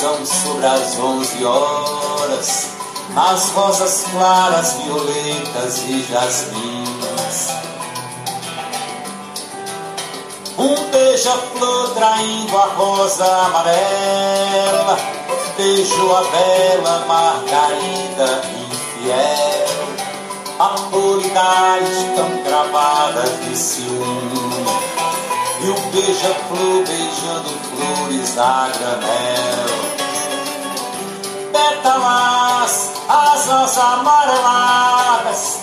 pousam sobre as onze horas. As rosas claras, violetas e jasmins. Um beija-flor traindo a rosa amarela. Beijo a bela margarida infiel. Autoridade tão gravada de ciúme. E o beija-flor beijando flores a granel. Pétalas, asas amareladas.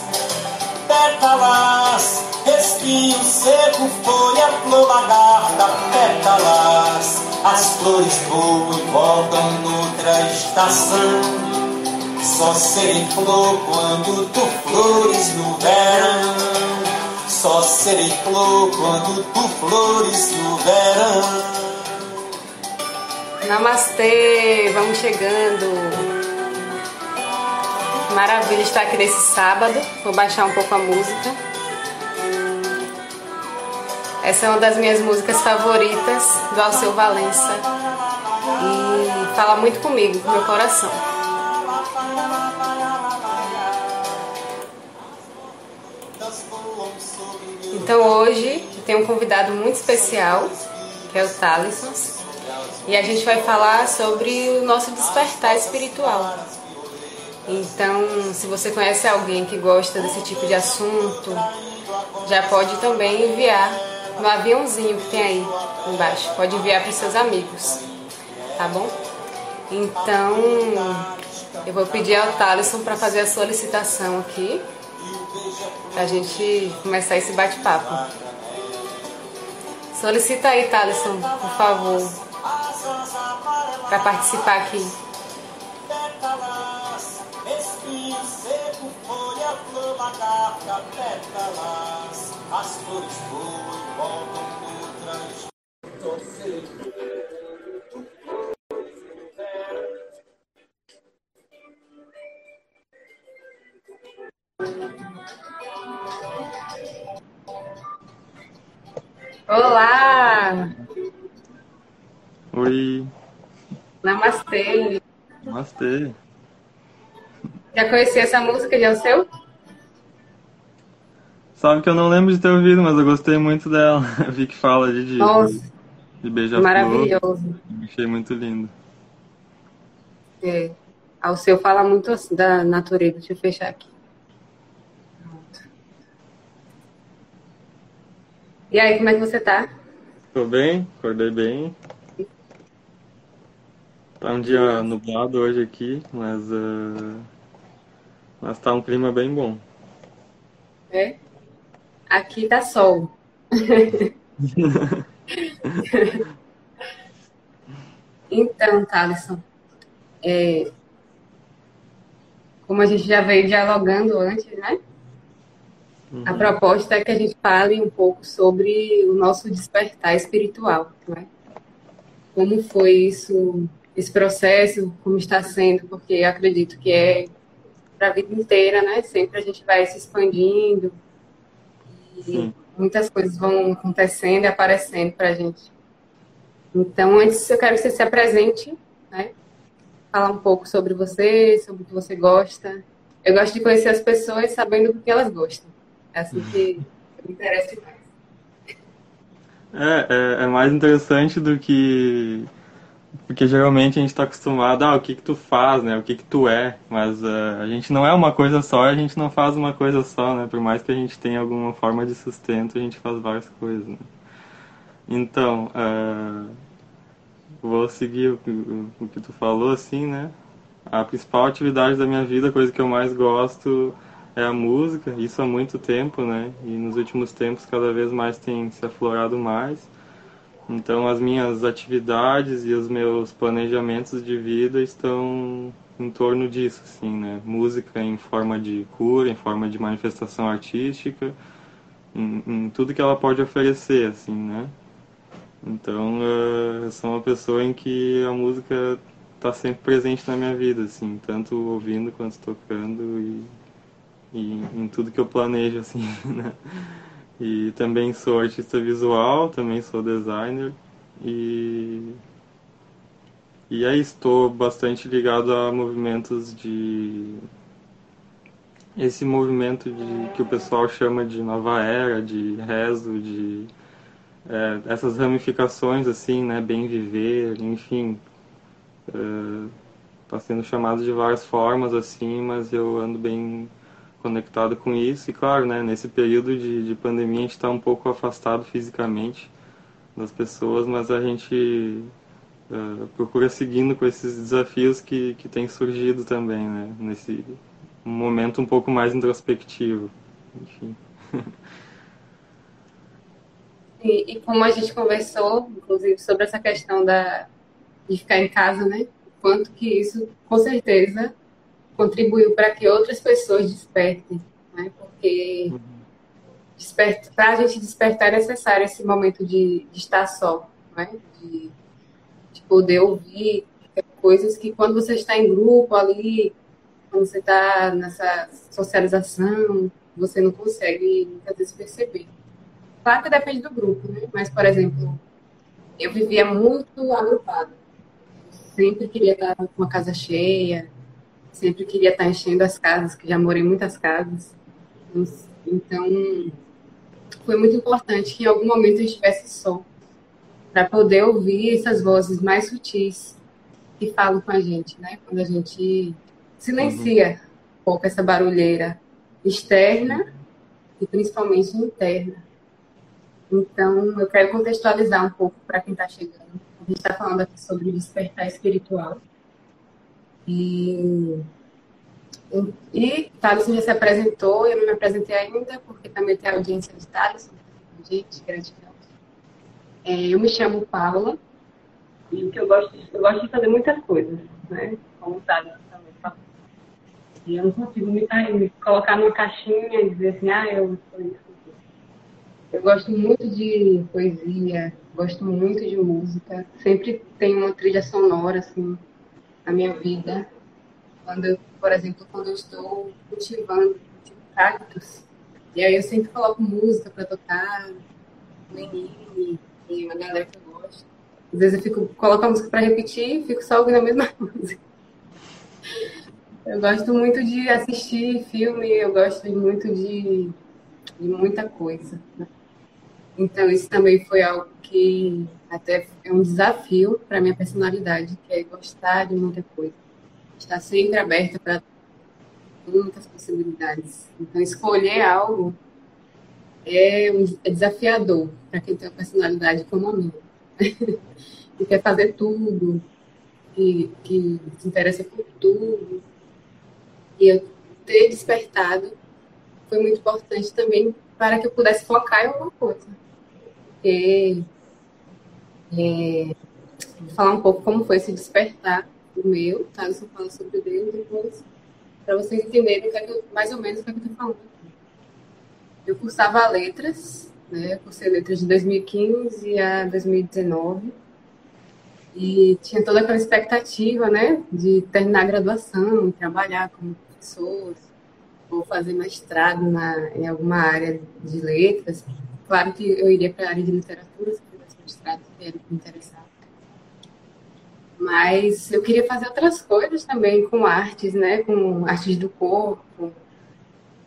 Pétalas, espinho seco, folha, flor, lagarta, pétalas. As flores voam e voltam noutra estação. Só serei flor quando tu flores no verão. Só serei flor quando tu flores no verão. Namastê, vamos chegando. Maravilha estar aqui nesse sábado. Vou baixar um pouco a música. Essa é uma das minhas músicas favoritas do Alceu Valença. E fala muito comigo, com meu coração. Então hoje eu tenho um convidado muito especial, que é o Thaleson. E a gente vai falar sobre o nosso despertar espiritual. Então, se você conhece alguém que gosta desse tipo de assunto, já pode também enviar no aviãozinho que tem aí embaixo. Pode enviar para seus amigos, tá bom? Então, eu vou pedir ao Thaleson para fazer a solicitação aqui, a gente começar esse bate-papo. Solicita aí, Thaleson, por favor, para participar aqui. Olá! Oi, Namastê! namastê. Já conhecia essa música de Alceu? Sabe que eu não lembro de ter ouvido, mas eu gostei muito dela. Eu vi que fala de, de, Nossa, de beija-flor. maravilhoso. Achei muito lindo. É. Alceu fala muito assim da natureza. Deixa eu fechar aqui. E aí, como é que você tá? Tô bem, acordei bem. Tá um dia nublado hoje aqui, mas, ah, mas tá um clima bem bom. É? Aqui tá sol. Então, Thaleson, é, como a gente já veio dialogando antes, né? A Uhum. proposta é que a gente fale um pouco sobre o nosso despertar espiritual, né? Como foi isso, esse processo, como está sendo, porque eu acredito que é para a vida inteira, né? Sempre a gente vai se expandindo e Sim. muitas coisas vão acontecendo e aparecendo para a gente. Então, antes eu quero que você se apresente, né? Falar um pouco sobre você, sobre o que você gosta. Eu gosto de conhecer as pessoas sabendo do que elas gostam. É assim que me interessa mais. É, é, é mais interessante do que. Porque geralmente a gente está acostumado, ah, o que que tu faz, né? O que que tu é. Mas ah, a gente não é uma coisa só, a gente não faz uma coisa só, né? Por mais que a gente tenha alguma forma de sustento, a gente faz várias coisas, né? Então, ah, vou seguir o, o, o que tu falou, assim, né? A principal atividade da minha vida, a coisa que eu mais gosto é a música, isso há muito tempo, né? E nos últimos tempos cada vez mais tem se aflorado mais. Então as minhas atividades e os meus planejamentos de vida estão em torno disso, assim, né? Música em forma de cura, em forma de manifestação artística, em, em tudo que ela pode oferecer, assim, né? Então eh, eu sou uma pessoa em que a música está sempre presente na minha vida, assim, tanto ouvindo quanto tocando e, e em tudo que eu planejo, assim, né? E também sou artista visual, também sou designer e e aí estou bastante ligado a movimentos de esse movimento de que o pessoal chama de nova era, de rezo, de é, essas ramificações assim, né, bem viver, enfim, está é, sendo chamado de várias formas assim, mas eu ando bem conectado com isso e claro, né, nesse período de, de pandemia a gente está um pouco afastado fisicamente das pessoas, mas a gente uh, procura seguindo com esses desafios que, que têm surgido também, né, nesse momento um pouco mais introspectivo, enfim. E, e, como a gente conversou, inclusive, sobre essa questão da, de ficar em casa, né? Quanto que isso, com certeza, contribuiu para que outras pessoas despertem, né? Porque para a gente despertar é necessário esse momento de, de estar só, né? De, de, poder ouvir coisas que quando você está em grupo ali, quando você está nessa socialização, você não consegue muitas vezes perceber. Claro que depende do grupo, né? Mas, por exemplo, eu vivia muito agrupada. Sempre queria estar com a casa cheia, sempre queria estar enchendo as casas, que já morei em muitas casas. Então, foi muito importante que em algum momento eu estivesse só, para poder ouvir essas vozes mais sutis que falam com a gente, né? Quando a gente silencia uhum. um pouco essa barulheira externa e principalmente interna. Então, eu quero contextualizar um pouco para quem está chegando. A gente está falando aqui sobre despertar espiritual. E e Thaleson já se apresentou, eu não me apresentei ainda, porque também tem a audiência de Thaleson. Gente, gratidão. É, eu me chamo Paula, e o que eu gosto, eu gosto de fazer muitas coisas, né? Como o Thaleson também falou. E eu não consigo me, me, colocar numa caixinha e dizer assim, ah, eu sou isso. Eu gosto muito de poesia, gosto muito de música, sempre tem uma trilha sonora, assim, na minha vida quando por exemplo, quando eu estou cultivando tipo, cactos, e aí eu sempre coloco música para tocar, menine, e uma galera que eu gosto. Às vezes eu fico, coloco a música para repetir e fico só ouvindo a mesma música. Eu gosto muito de assistir filme, eu gosto muito de, de muita coisa. Né? Então, isso também foi algo que até é um desafio para minha personalidade, que é gostar de muita coisa está sempre aberta para muitas possibilidades. Então, escolher algo é, um, é desafiador para quem tem uma personalidade como a minha. e quer fazer tudo, que, que se interessa por tudo. E eu ter despertado foi muito importante também para que eu pudesse focar em alguma coisa. Porque, é, vou falar um pouco como foi esse despertar o meu, tá? Eu só falo sobre dele depois, para vocês entenderem que é que eu, mais ou menos o que, é que eu estou falando. Eu cursava letras, né? Eu cursei letras de 2015 a 2019 e tinha toda aquela expectativa, né, de terminar a graduação, trabalhar como professor, ou fazer mestrado na, em alguma área de letras. Claro que eu iria para a área de literatura, se tivesse mestrado, que me interessava. Mas eu queria fazer outras coisas também com artes, né? Com artes do corpo,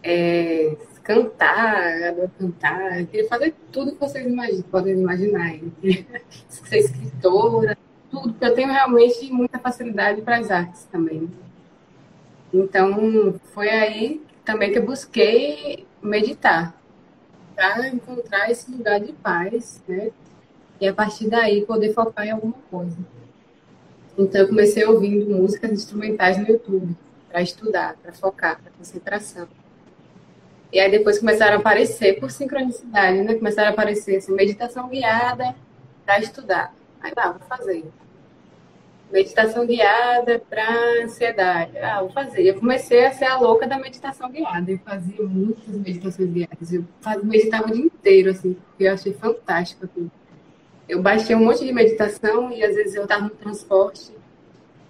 é, cantar, adoro cantar. Eu queria fazer tudo que vocês podem imaginar. Ser escritora, tudo, porque eu tenho realmente muita facilidade para as artes também. Então, foi aí também que eu busquei meditar, para encontrar esse lugar de paz, né? E a partir daí poder focar em alguma coisa. Então, eu comecei ouvindo músicas instrumentais no YouTube, para estudar, para focar, para concentração. E aí depois começaram a aparecer, por sincronicidade, né? Começaram a aparecer assim, meditação guiada para estudar. Aí, ah, vou fazer. Meditação guiada para ansiedade. Ah, vou fazer. Eu comecei a ser a louca da meditação guiada. Eu fazia muitas meditações guiadas. Eu meditava o dia inteiro, assim, porque eu achei fantástico aquilo eu baixei um monte de meditação e às vezes eu estava no transporte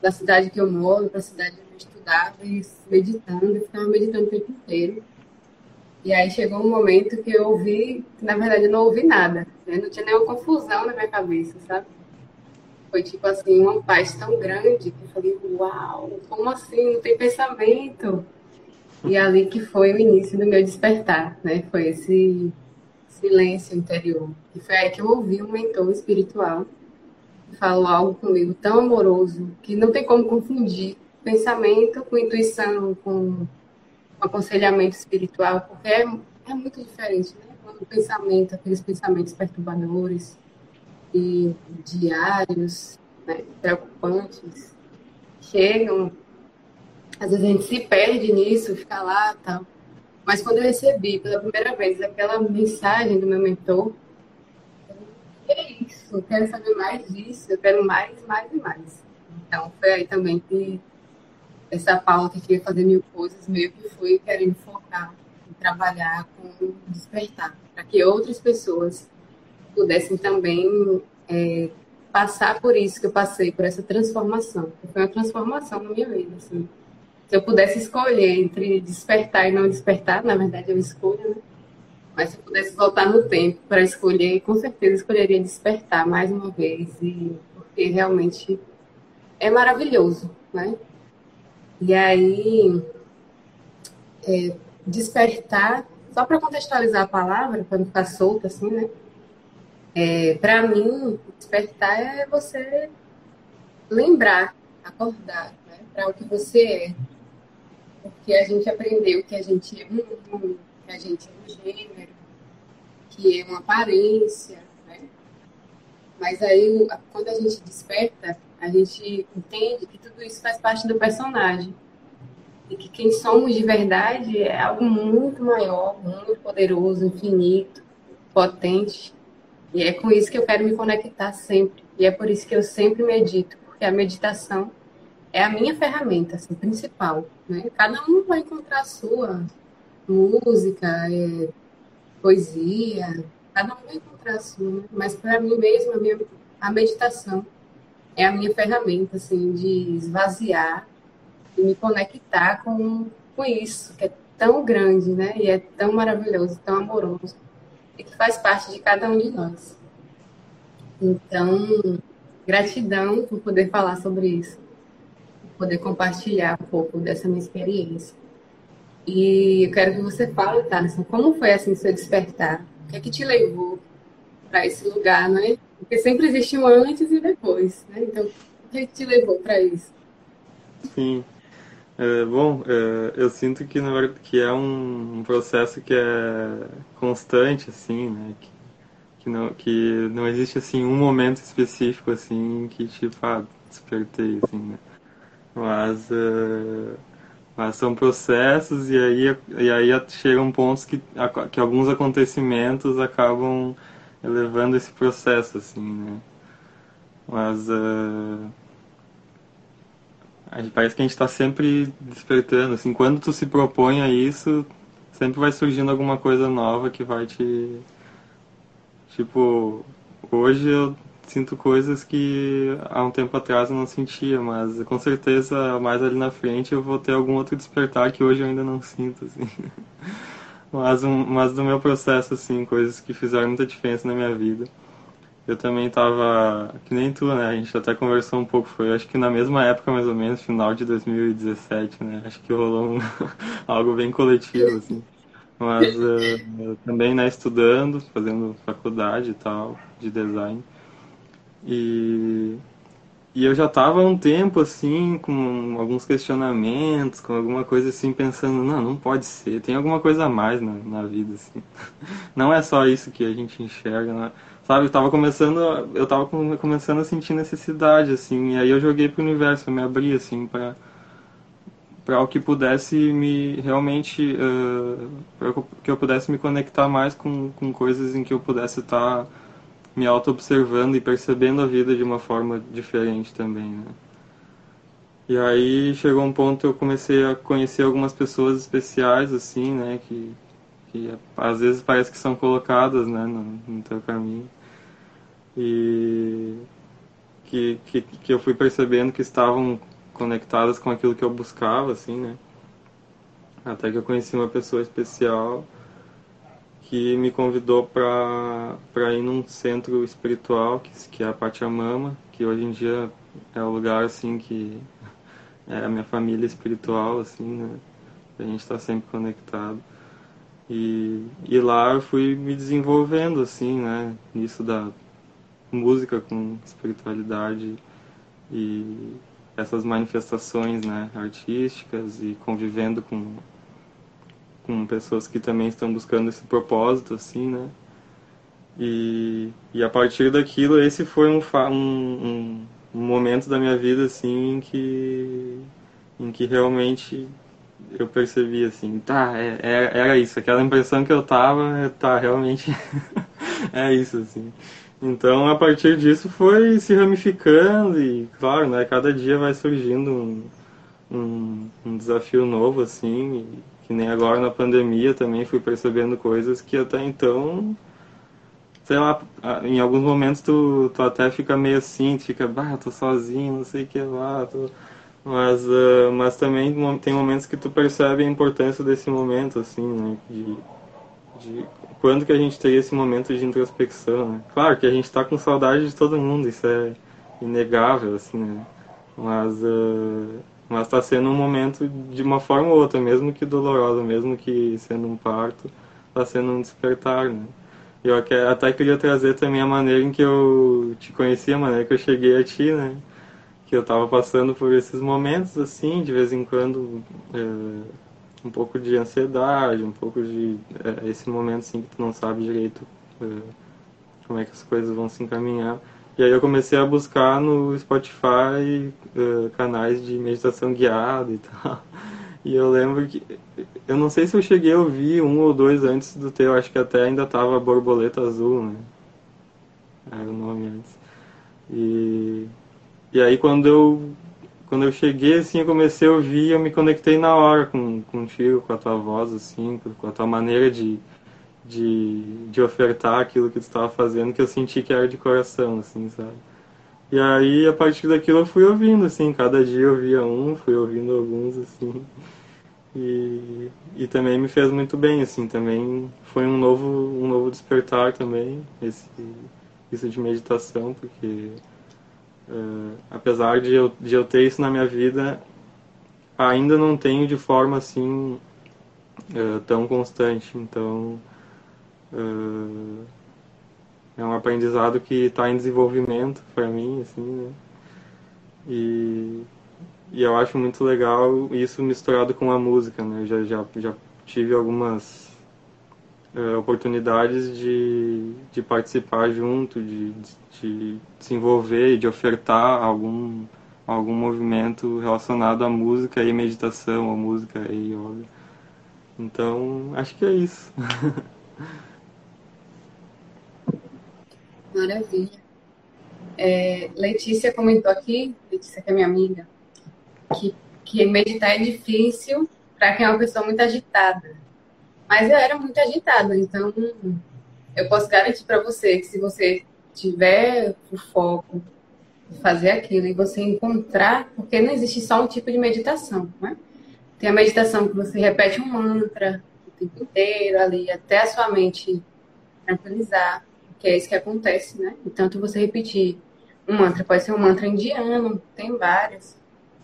da cidade que eu moro para a cidade onde eu estudava e meditando, eu ficava meditando o tempo inteiro. E aí chegou um momento que eu ouvi, que na verdade eu não ouvi nada, né? não tinha nenhuma confusão na minha cabeça, sabe? Foi tipo assim, uma paz tão grande que eu falei, uau, como assim? Não tem pensamento. E ali que foi o início do meu despertar, né? Foi esse silêncio interior. E foi aí que eu ouvi um mentor espiritual que falou algo comigo tão amoroso que não tem como confundir pensamento com intuição, com aconselhamento espiritual, porque é, é muito diferente, né? Quando o pensamento, aqueles pensamentos perturbadores e diários, né, preocupantes, chegam, às vezes a gente se perde nisso, fica lá tal. Mas quando eu recebi pela primeira vez aquela mensagem do meu mentor, eu, é isso, eu quero saber mais disso, eu quero mais, mais e mais. Então foi aí também que essa pauta que ia fazer mil coisas, meio que fui querendo focar em trabalhar com despertar, para que outras pessoas pudessem também é, passar por isso que eu passei, por essa transformação. Foi uma transformação na minha vida. Assim. Se eu pudesse escolher entre despertar e não despertar, na verdade eu escolho, né? Mas se eu pudesse voltar no tempo para escolher, com certeza escolheria despertar mais uma vez, e, porque realmente é maravilhoso, né? E aí, é, despertar, só para contextualizar a palavra, para não ficar solta assim, né? É, para mim, despertar é você lembrar, acordar né? para o que você é. Porque a gente aprendeu que a gente é um, que a gente é um gênero, que é uma aparência, né? Mas aí, quando a gente desperta, a gente entende que tudo isso faz parte do personagem. E que quem somos de verdade é algo muito maior, muito poderoso, infinito, potente. E é com isso que eu quero me conectar sempre. E é por isso que eu sempre medito, porque a meditação é a minha ferramenta assim, principal. Né? Cada um vai encontrar a sua música, é, poesia, cada um vai encontrar a sua. Né? Mas para mim mesmo, a, minha, a meditação é a minha ferramenta, assim, de esvaziar e me conectar com, com isso, que é tão grande, né? E é tão maravilhoso, tão amoroso, e que faz parte de cada um de nós. Então, gratidão por poder falar sobre isso, por poder compartilhar um pouco dessa minha experiência. E eu quero que você fale, Thaleson, como foi assim seu despertar? O que é que te levou para esse lugar, né? Porque sempre existe um antes e depois, né? Então, o que te levou para isso? Sim. É, bom, é, eu sinto que, na verdade, que é um, processo que é constante, assim, né? Que, que, não, que não existe, assim, um momento específico, assim, que, tipo, ah, despertei, assim, né? Mas, uh, mas são processos e aí, e aí chegam pontos que, que alguns acontecimentos acabam levando esse processo, assim, né? Mas uh, parece que a gente está sempre despertando, assim, quando tu se propõe a isso, sempre vai surgindo alguma coisa nova que vai te... Tipo, hoje eu sinto coisas que há um tempo atrás eu não sentia, mas com certeza mais ali na frente eu vou ter algum outro despertar que hoje eu ainda não sinto, assim. Mas, um, mas do meu processo, assim, coisas que fizeram muita diferença na minha vida. Eu também tava, que nem tu, né? A gente até conversou um pouco, foi acho que na mesma época, mais ou menos, final de 2017, né? Acho que rolou um, algo bem coletivo, assim. Mas uh, também, né, estudando, fazendo faculdade e tal, de design. E e eu já estava há um tempo assim, com alguns questionamentos, com alguma coisa assim, pensando, não, não pode ser, tem alguma coisa a mais na, na vida, assim. Não é só isso que a gente enxerga, né? Sabe? Eu tava começando, eu tava começando a sentir necessidade, assim, e aí eu joguei pro universo, eu me abri, assim, para para o que pudesse me realmente uh, que eu pudesse me conectar mais com, com coisas em que eu pudesse estar tá me auto-observando e percebendo a vida de uma forma diferente também, né? E aí chegou um ponto eu comecei a conhecer algumas pessoas especiais, assim, né? Que, que às vezes parece que são colocadas, né? No, no teu caminho. E que, que, que eu fui percebendo que estavam conectadas com aquilo que eu buscava, assim, né? Até que eu conheci uma pessoa especial que me convidou para ir num centro espiritual, que, que é a Pachamama, que hoje em dia é o lugar assim que é a minha família espiritual, assim, né? A gente está sempre conectado. E, e lá eu fui me desenvolvendo, assim, né? Nisso da música com espiritualidade e essas manifestações, né? Artísticas e convivendo com com pessoas que também estão buscando esse propósito, assim, né? E, e a partir daquilo, esse foi um, um, um momento da minha vida, assim, em que, em que realmente eu percebi, assim, tá, é, é, era isso, aquela impressão que eu tava, tá, realmente é isso, assim. Então, a partir disso, foi se ramificando e, claro, né, cada dia vai surgindo um, um, um desafio novo, assim, que nem agora na pandemia também fui percebendo coisas que até então, sei lá, em alguns momentos tu, tu até fica meio assim, fica, bah, tô sozinho, não sei o que lá, tô... mas, uh, mas também tem momentos que tu percebe a importância desse momento, assim, né, de, de quando que a gente teria esse momento de introspecção, né? Claro que a gente está com saudade de todo mundo, isso é inegável, assim, né? Mas uh, mas está sendo um momento de uma forma ou outra, mesmo que dolorosa, mesmo que sendo um parto, está sendo um despertar, né? Eu até queria trazer também a maneira em que eu te conheci, a maneira que eu cheguei a ti, né? Que eu estava passando por esses momentos, assim, de vez em quando, é, um pouco de ansiedade, um pouco de... É, esse momento, assim, que tu não sabe direito é, como é que as coisas vão se encaminhar. E aí eu comecei a buscar no Spotify uh, canais de meditação guiada e tal. E eu lembro que. Eu não sei se eu cheguei a ouvir um ou dois antes do teu, acho que até ainda tava Borboleta Azul, né? Era o nome antes. E, e aí quando eu, quando eu cheguei, assim, eu comecei a ouvir, eu me conectei na hora com, contigo, com a tua voz, assim, com a tua maneira de, de, de ofertar aquilo que tu estava fazendo que eu senti que era de coração, assim, sabe? E aí, a partir daquilo, eu fui ouvindo, assim, cada dia eu via um, fui ouvindo alguns, assim. E, e também me fez muito bem, assim, também foi um novo, um novo despertar também, esse, isso de meditação, porque uh, apesar de eu, de eu ter isso na minha vida, ainda não tenho de forma, assim, uh, tão constante, então Uh, é um aprendizado que está em desenvolvimento para mim, assim, né? E, e eu acho muito legal isso misturado com a música, né? Eu já, já, já tive algumas uh, oportunidades de, de participar junto, de, de desenvolver e de ofertar algum, algum movimento relacionado à música e meditação, à música e yoga. Então, acho que é isso. Maravilha. É, Letícia comentou aqui, Letícia que é minha amiga, que, que meditar é difícil para quem é uma pessoa muito agitada. Mas eu era muito agitada, então eu posso garantir para você que se você tiver o foco de fazer aquilo e você encontrar, porque não existe só um tipo de meditação, né? Tem a meditação que você repete um mantra o tempo inteiro ali, até a sua mente tranquilizar que é isso que acontece, né? E tanto você repetir um mantra, pode ser um mantra indiano, tem vários.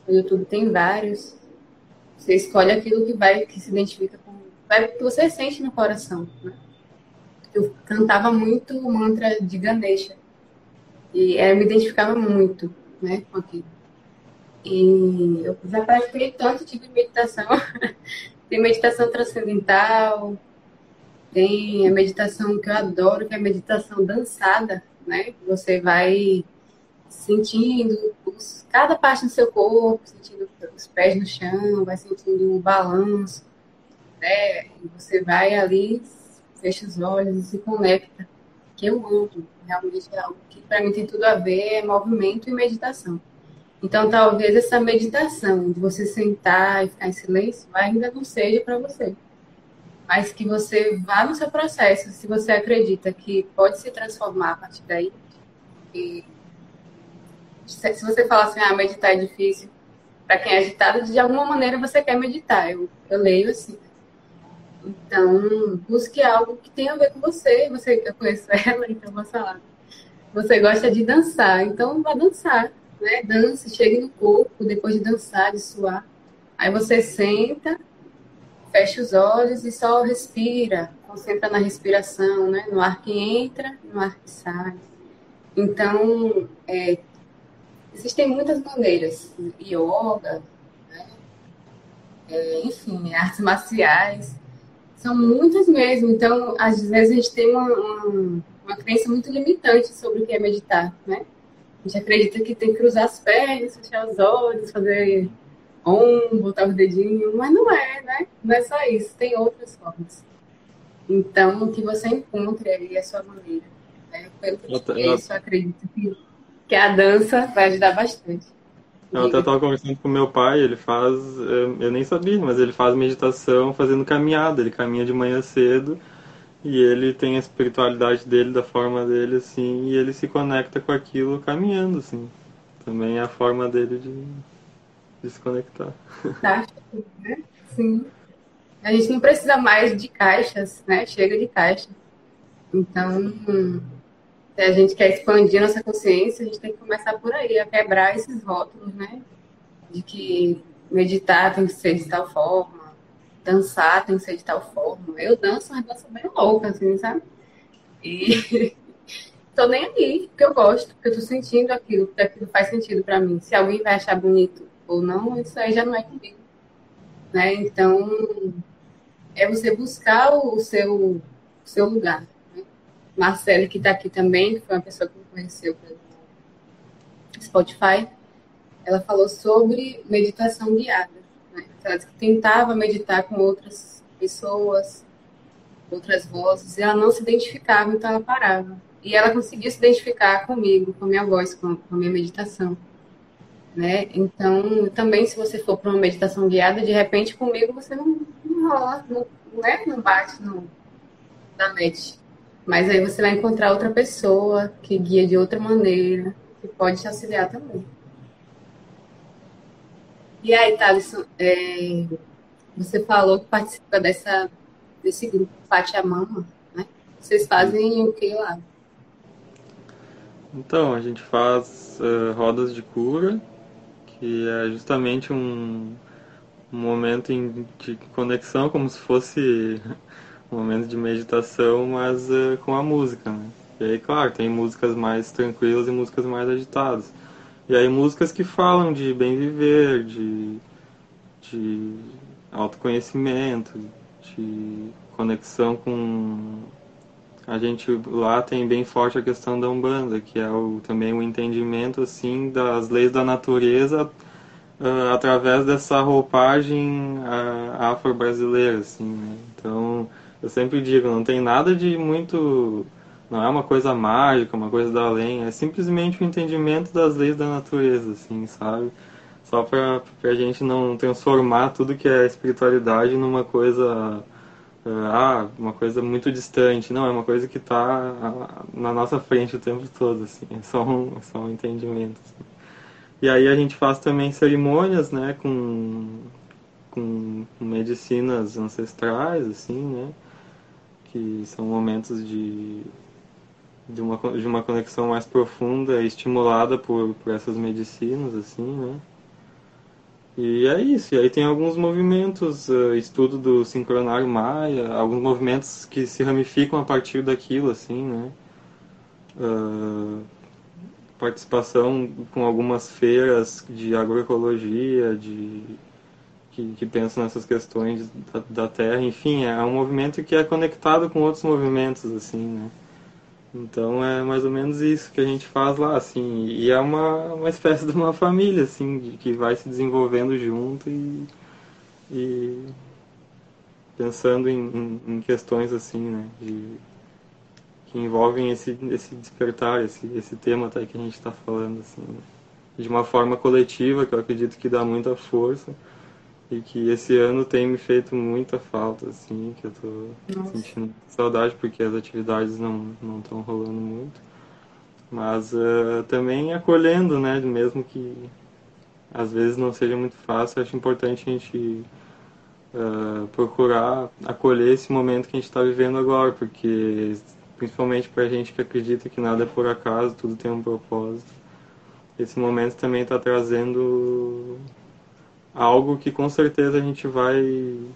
No YouTube tem vários. Você escolhe aquilo que vai, que se identifica com. Vai que você sente no coração, né? Eu cantava muito o mantra de Ganesha. E eu me identificava muito, né, com aquilo. E eu já pratiquei tanto tipo de meditação. tem meditação transcendental, tem a meditação que eu adoro, que é a meditação dançada, né? Você vai sentindo os, cada parte do seu corpo, sentindo os pés no chão, vai sentindo o balanço, né? Você vai ali, fecha os olhos e se conecta. Que eu amo, realmente é algo que para mim tem tudo a ver, é movimento e meditação. Então, talvez essa meditação de você sentar e ficar em silêncio ainda não seja para você mas que você vá no seu processo, se você acredita que pode se transformar a partir daí. E se você falar assim, ah, meditar é difícil, para quem é agitado, de alguma maneira você quer meditar. Eu, eu leio assim. Então, busque algo que tenha a ver com você. Você eu conheço ela, então vou falar. Você gosta de dançar, então vá dançar, né? Dance, chegue no corpo, depois de dançar, de suar. Aí você senta, fecha os olhos e só respira, concentra na respiração, né? No ar que entra, no ar que sai. Então, é, existem muitas maneiras, yoga, né? é, enfim, artes marciais, são muitas mesmo. Então, às vezes a gente tem uma, uma, uma crença muito limitante sobre o que é meditar, né? A gente acredita que tem que cruzar as pernas, fechar os olhos, fazer om, botar os dedinhos, mas não é, né? Não é só isso, tem outras formas. Então, que você encontre ali a sua maneira. Né? Pelo que eu conheço, eu acredito que, que a dança vai ajudar bastante. Eu até estava conversando com meu pai, ele faz, eu nem sabia, mas ele faz meditação fazendo caminhada, ele caminha de manhã cedo e ele tem a espiritualidade dele, da forma dele, assim, e ele se conecta com aquilo caminhando, assim. Também é a forma dele de, de se conectar. Tá, né? Sim. A gente não precisa mais de caixas, né? Chega de caixa. Então, se a gente quer expandir nossa consciência, a gente tem que começar por aí, a quebrar esses rótulos, né? De que meditar tem que ser de tal forma, dançar tem que ser de tal forma. Eu danço uma dança bem louca, assim, sabe? E tô nem aí, porque eu gosto, porque eu tô sentindo aquilo, porque aquilo faz sentido para mim. Se alguém vai achar bonito ou não, isso aí já não é comigo. Né? Então, é você buscar o seu, o seu lugar. Marcele, que está aqui também, foi uma pessoa que me conheceu pelo Spotify, ela falou sobre meditação guiada. Né? Ela disse que tentava meditar com outras pessoas, outras vozes, e ela não se identificava, então ela parava. E ela conseguiu se identificar comigo, com a minha voz, com a minha meditação. Né? Então, também se você for para uma meditação guiada, de repente comigo você não, não rola, não, né? não bate na mente. Mas aí você vai encontrar outra pessoa que guia de outra maneira, que pode te auxiliar também. E aí, Thaleson, é, você falou que participa dessa, desse grupo Pachamama, né? Vocês fazem o que lá? Então, a gente faz uh, rodas de cura, que é justamente um, um momento de conexão, como se fosse momento de meditação, mas uh, com a música, né? E aí, claro, tem músicas mais tranquilas e músicas mais agitadas. E aí músicas que falam de bem viver, de, de autoconhecimento, de conexão com... A gente lá tem bem forte a questão da Umbanda, que é o, também o entendimento, assim, das leis da natureza uh, através dessa roupagem uh, afro-brasileira, assim, né? Então eu sempre digo, não tem nada de muito. Não é uma coisa mágica, uma coisa da além, é simplesmente o entendimento das leis da natureza, assim, sabe? Só para a gente não transformar tudo que é espiritualidade numa coisa. Ah, uma coisa muito distante. Não, é uma coisa que está na nossa frente o tempo todo, assim. É só um, é só um entendimento. Assim. E aí a gente faz também cerimônias, né, com, com medicinas ancestrais, assim, né? Que são momentos de, de, uma, de uma conexão mais profunda, estimulada por, por essas medicinas, assim, né? E é isso. E aí tem alguns movimentos, uh, estudo do sincronário maia, alguns movimentos que se ramificam a partir daquilo, assim, né? Uh, participação com algumas feiras de agroecologia, de que, que pensam nessas questões da, da, Terra. Enfim, é um movimento que é conectado com outros movimentos, assim, né? Então é mais ou menos isso que a gente faz lá, assim. E é uma, uma espécie de uma família, assim, de, que vai se desenvolvendo junto e, e pensando em, em, em, questões, assim, né? De, que envolvem esse, esse despertar, esse, esse tema até que a gente está falando, assim. Né? De uma forma coletiva, que eu acredito que dá muita força e que esse ano tem me feito muita falta, assim, que eu tô Nossa. sentindo saudade porque as atividades não não estão rolando muito. Mas uh, também acolhendo, né, mesmo que às vezes não seja muito fácil, acho importante a gente uh, procurar acolher esse momento que a gente está vivendo agora, porque principalmente para a gente que acredita que nada é por acaso, tudo tem um propósito. Esse momento também está trazendo algo que com certeza a gente vai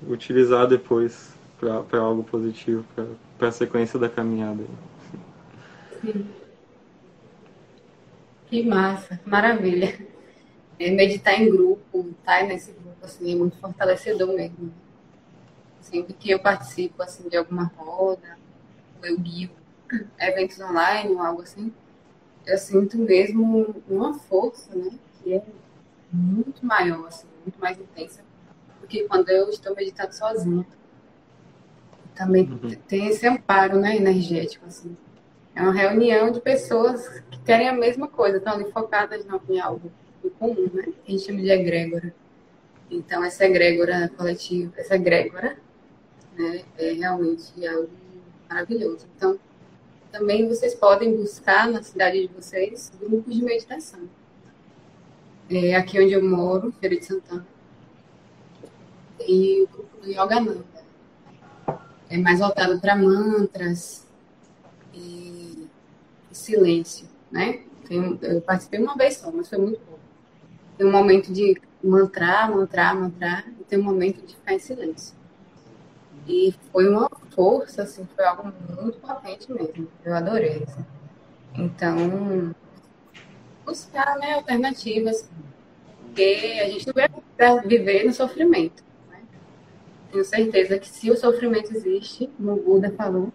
utilizar depois para algo positivo, para a sequência da caminhada. Sim. Que massa, maravilha. É, meditar em grupo, estar tá nesse grupo assim, é muito fortalecedor mesmo. Sempre que eu participo assim, de alguma roda, ou eu guio eventos online ou algo assim, eu sinto mesmo uma força, né? Que é muito maior, assim, muito mais intensa do que quando eu estou meditando sozinha. Também uhum. tem esse amparo, né, energético, assim. É uma reunião de pessoas que querem a mesma coisa, estão ali focadas em algo em comum, né? Que a gente chama de egrégora. Então, essa egrégora coletiva, essa egrégora, né, é realmente algo maravilhoso. Então, também vocês podem buscar na cidade de vocês grupos de meditação. É, aqui onde eu moro, Feira de Santana, tem o grupo do Yogananda. É mais voltado para mantras e, e, silêncio, né? Eu participei uma vez só, mas foi muito bom. Tem um momento de mantrar, mantrar, mantrar, e tem um momento de ficar em silêncio. E foi uma força, assim, foi algo muito potente mesmo. Eu adorei. Assim. Então, buscar né, alternativas, porque a gente não vai viver no sofrimento. Né? Tenho certeza que se o sofrimento existe, como o Buda falou,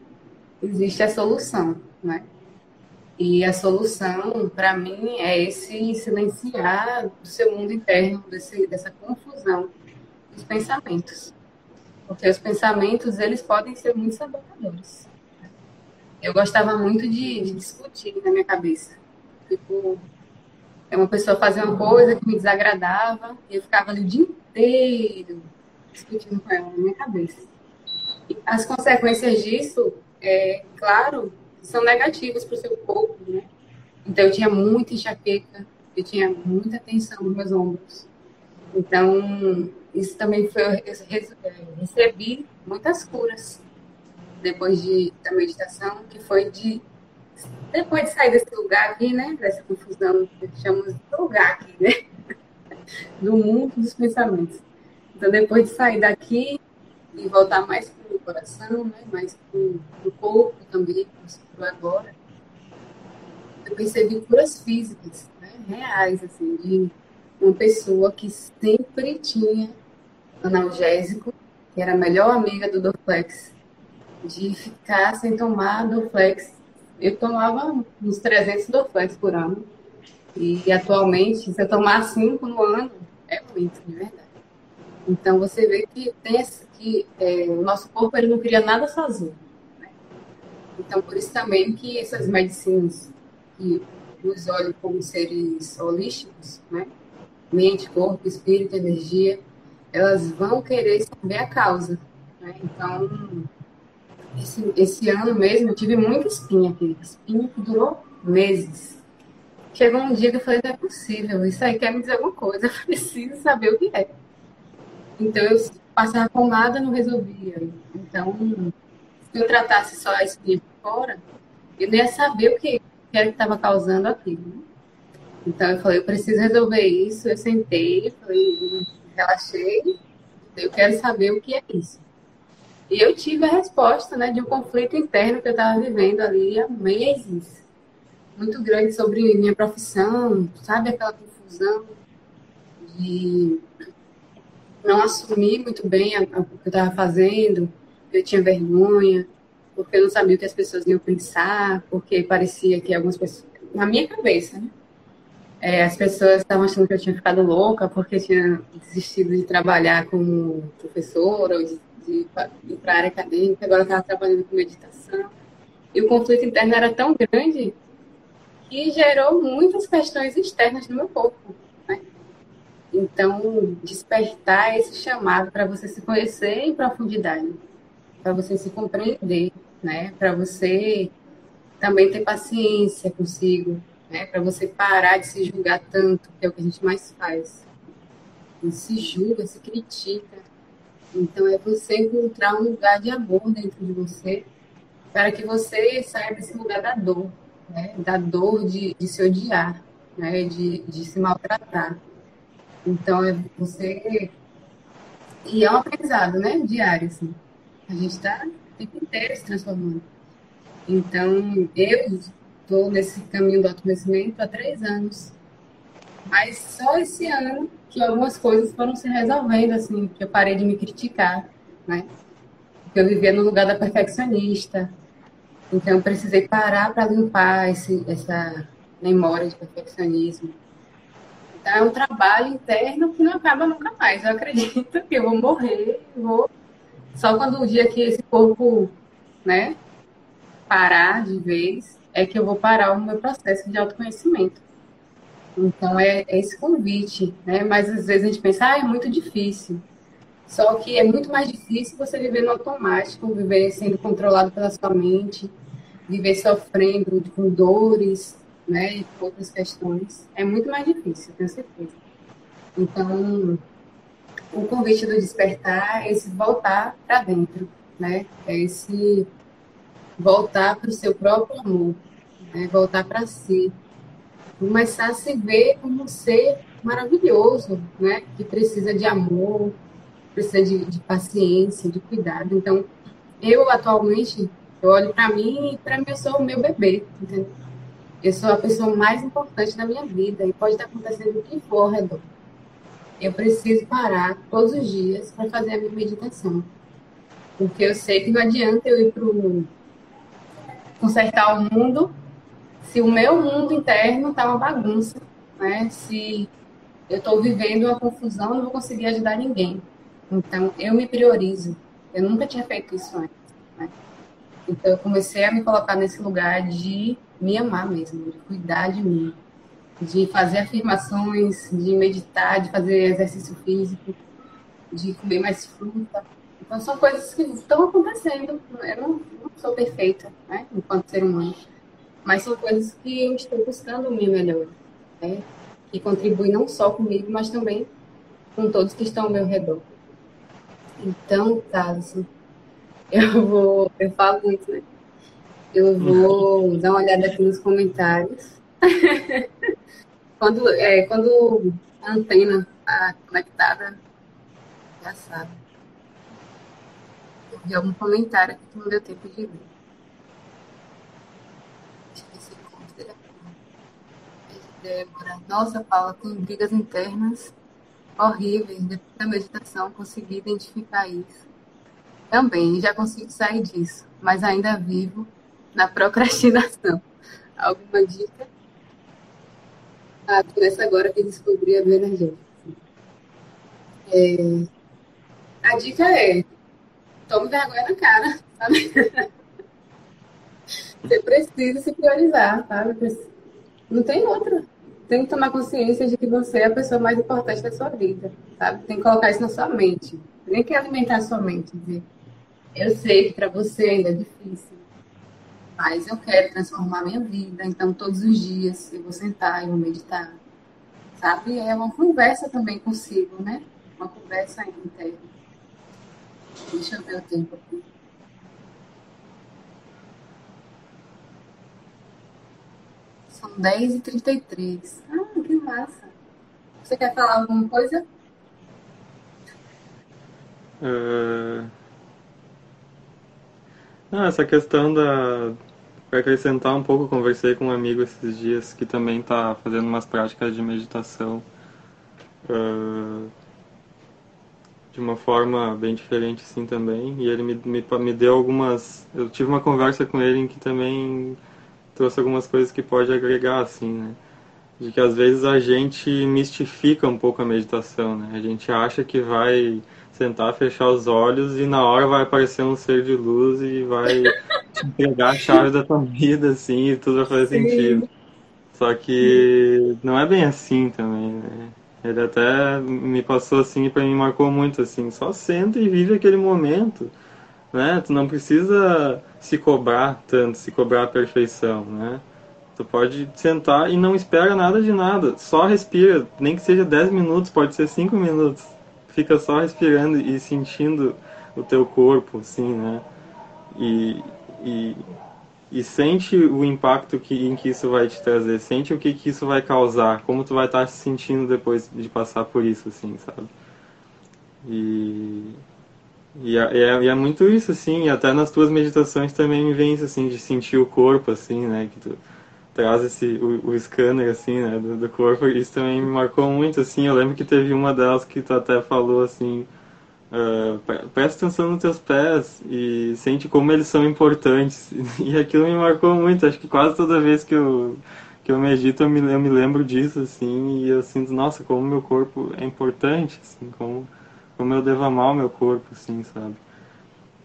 existe a solução, né? E a solução, para mim, é esse silenciar do seu mundo interno, desse, dessa confusão dos pensamentos. Porque os pensamentos, eles podem ser muito sabotadores. Eu gostava muito de, de discutir na minha cabeça. Tipo, é uma pessoa fazer uma coisa que me desagradava e eu ficava ali o dia inteiro discutindo com ela na minha cabeça. E as consequências disso, é claro, são negativas para o seu corpo, né? Então, eu tinha muita enxaqueca, eu tinha muita tensão nos meus ombros. Então, isso também foi. Eu recebi muitas curas depois de, da meditação, que foi de. Depois de sair desse lugar aqui, né? Dessa confusão que chamamos de lugar aqui, né? Do mundo dos pensamentos. Então, depois de sair daqui e voltar mais para o coração, né? mais para o corpo também, para agora, eu percebi curas físicas, né? reais, assim, de uma pessoa que sempre tinha analgésico, que era a melhor amiga do Dorflex, de ficar sem tomar Dorflex. Eu tomava uns 300 Dorflex por ano. E, atualmente, se eu tomar 5 no ano, é muito, de verdade. Então, você vê que, tem esse, que é, o nosso corpo ele não cria nada sozinho. Né? Então, por isso também que essas medicinas que nos olham como seres holísticos, né? mente, corpo, espírito, energia, elas vão querer saber a causa. Né? Então, esse, esse ano mesmo eu tive muita espinha aqui, espinha que durou meses. Chegou um dia que eu falei, não é possível, isso aí quer me dizer alguma coisa, eu preciso saber o que é. Então, eu passava pomada, não resolvia. Então, se eu tratasse só a espinha por fora, eu não ia saber o que, era que estava causando aquilo. Então, eu falei, eu preciso resolver isso. Eu sentei, falei, relaxei, eu quero saber o que é isso. E eu tive a resposta né, de um conflito interno que eu estava vivendo ali há meses, muito grande sobre minha profissão, sabe aquela confusão de não assumir muito bem o que eu estava fazendo, eu tinha vergonha, porque eu não sabia o que as pessoas iam pensar, porque parecia que algumas pessoas, na minha cabeça, né? É, as pessoas estavam achando que eu tinha ficado louca porque tinha desistido de trabalhar como professora ou de, de, de para a área acadêmica, agora estava trabalhando com meditação. E o conflito interno era tão grande que gerou muitas questões externas no meu corpo. Né? Então, despertar esse chamado para você se conhecer em profundidade, para você se compreender, né? para você também ter paciência consigo, né? Para você parar de se julgar tanto, que é o que a gente mais faz. A gente se julga, se critica. Então é você encontrar um lugar de amor dentro de você para que você saia desse lugar da dor, né? da dor de, de se odiar, né? de, de se maltratar. Então é você. E é um aprendizado, né? Diário, assim. A gente está o tempo inteiro se transformando. Então, eu estou nesse caminho do autoconhecimento há três anos. Mas só esse ano que algumas coisas foram se resolvendo, assim, que eu parei de me criticar, né? Porque eu vivia no lugar da perfeccionista. Então, eu precisei parar para limpar esse, essa memória de perfeccionismo. Então, é um trabalho interno que não acaba nunca mais. Eu acredito que eu vou morrer, vou... Só quando o dia que esse corpo, né, parar de vez, é que eu vou parar o meu processo de autoconhecimento. Então, é, é esse convite, né? Mas às vezes a gente pensa, ah, é muito difícil. Só que é muito mais difícil você viver no automático, viver sendo controlado pela sua mente, viver sofrendo com dores, né, e outras questões. É muito mais difícil, tenho certeza. Então, o convite do despertar é esse voltar para dentro, né? É esse voltar para o seu próprio amor, né? voltar para si, começar a se ver como um ser maravilhoso, né? Que precisa de amor, precisa de, de paciência, de cuidado. Então, eu atualmente, eu olho para mim e para mim eu sou o meu bebê, entendeu? Eu sou a pessoa mais importante da minha vida e pode estar acontecendo o que for ao redor. Eu preciso parar todos os dias para fazer a minha meditação. Porque eu sei que não adianta eu ir para consertar o mundo se o meu mundo interno está uma bagunça, né? Se eu estou vivendo uma confusão, não vou conseguir ajudar ninguém. Então, eu me priorizo. Eu nunca tinha feito isso antes. Né? Então, eu comecei a me colocar nesse lugar de me amar mesmo, de cuidar de mim, de fazer afirmações, de meditar, de fazer exercício físico, de comer mais fruta. Então, são coisas que estão acontecendo. Eu não, não sou perfeita, né, enquanto ser humano mas são coisas que eu estou buscando me melhor, né? que contribuem não só comigo, mas também com todos que estão ao meu redor. Então, Thales, eu vou, eu falo muito, né? Eu vou dar uma olhada aqui nos comentários. quando, é, quando a antena está conectada, já sabe. Eu vi algum comentário aqui que não deu tempo de ver. Débora. Nossa, Paula, tem brigas internas horríveis. Depois da meditação, consegui identificar isso. Também, já consigo sair disso, mas ainda vivo na procrastinação. Alguma dica? Ah, começa agora que descobri a bioenergética. É... A dica é: tome vergonha na cara, sabe? Você precisa se priorizar, sabe? Não tem outra tem que tomar consciência de que você é a pessoa mais importante da sua vida, sabe? Tem que colocar isso na sua mente. Nem que alimentar a sua mente. Dizer, eu sei que para você ainda é difícil, mas eu quero transformar minha vida. Então, todos os dias eu vou sentar e vou meditar. Sabe? É uma conversa também consigo, né? Uma conversa interna. Deixa eu ver o tempo aqui. São 10h33. Ah, que massa. Você quer falar alguma coisa? Uh... Ah, essa questão da. Para acrescentar um pouco, conversei com um amigo esses dias que também está fazendo umas práticas de meditação uh... de uma forma bem diferente, assim também. E ele me, me, me deu algumas. Eu tive uma conversa com ele em que também trouxe algumas coisas que pode agregar, assim, né? De que às vezes a gente mistifica um pouco a meditação, né? A gente acha que vai sentar, fechar os olhos e na hora vai aparecer um ser de luz e vai te entregar a chave da tua vida, assim, e tudo vai fazer Sim. sentido. Só que não é bem assim também, né? Ele até me passou assim e para mim marcou muito assim, só senta e vive aquele momento né? Tu não precisa se cobrar tanto, se cobrar a perfeição, né? Tu pode sentar e não espera nada de nada, só respira, nem que seja 10 minutos, pode ser 5 minutos. fica só respirando e sentindo o teu corpo, assim, né? E, e, e sente o impacto que, em que isso vai te trazer, sente o que, que isso vai causar, como tu vai estar se sentindo depois de passar por isso, assim, sabe? E, e, é, e é muito isso, assim, até nas tuas meditações também me vem isso, assim, de sentir o corpo, assim, né, que tu traz esse, o, o scanner, assim, né, do, do corpo, isso também me marcou muito, assim, eu lembro que teve uma delas que tu até falou, assim, Uh, presta atenção nos teus pés e sente como eles são importantes. E aquilo me marcou muito. Acho que quase toda vez que eu, que eu medito eu me, eu me lembro disso, assim, e eu sinto, nossa, como meu corpo é importante, assim, como, como eu devo amar o meu corpo, assim, sabe?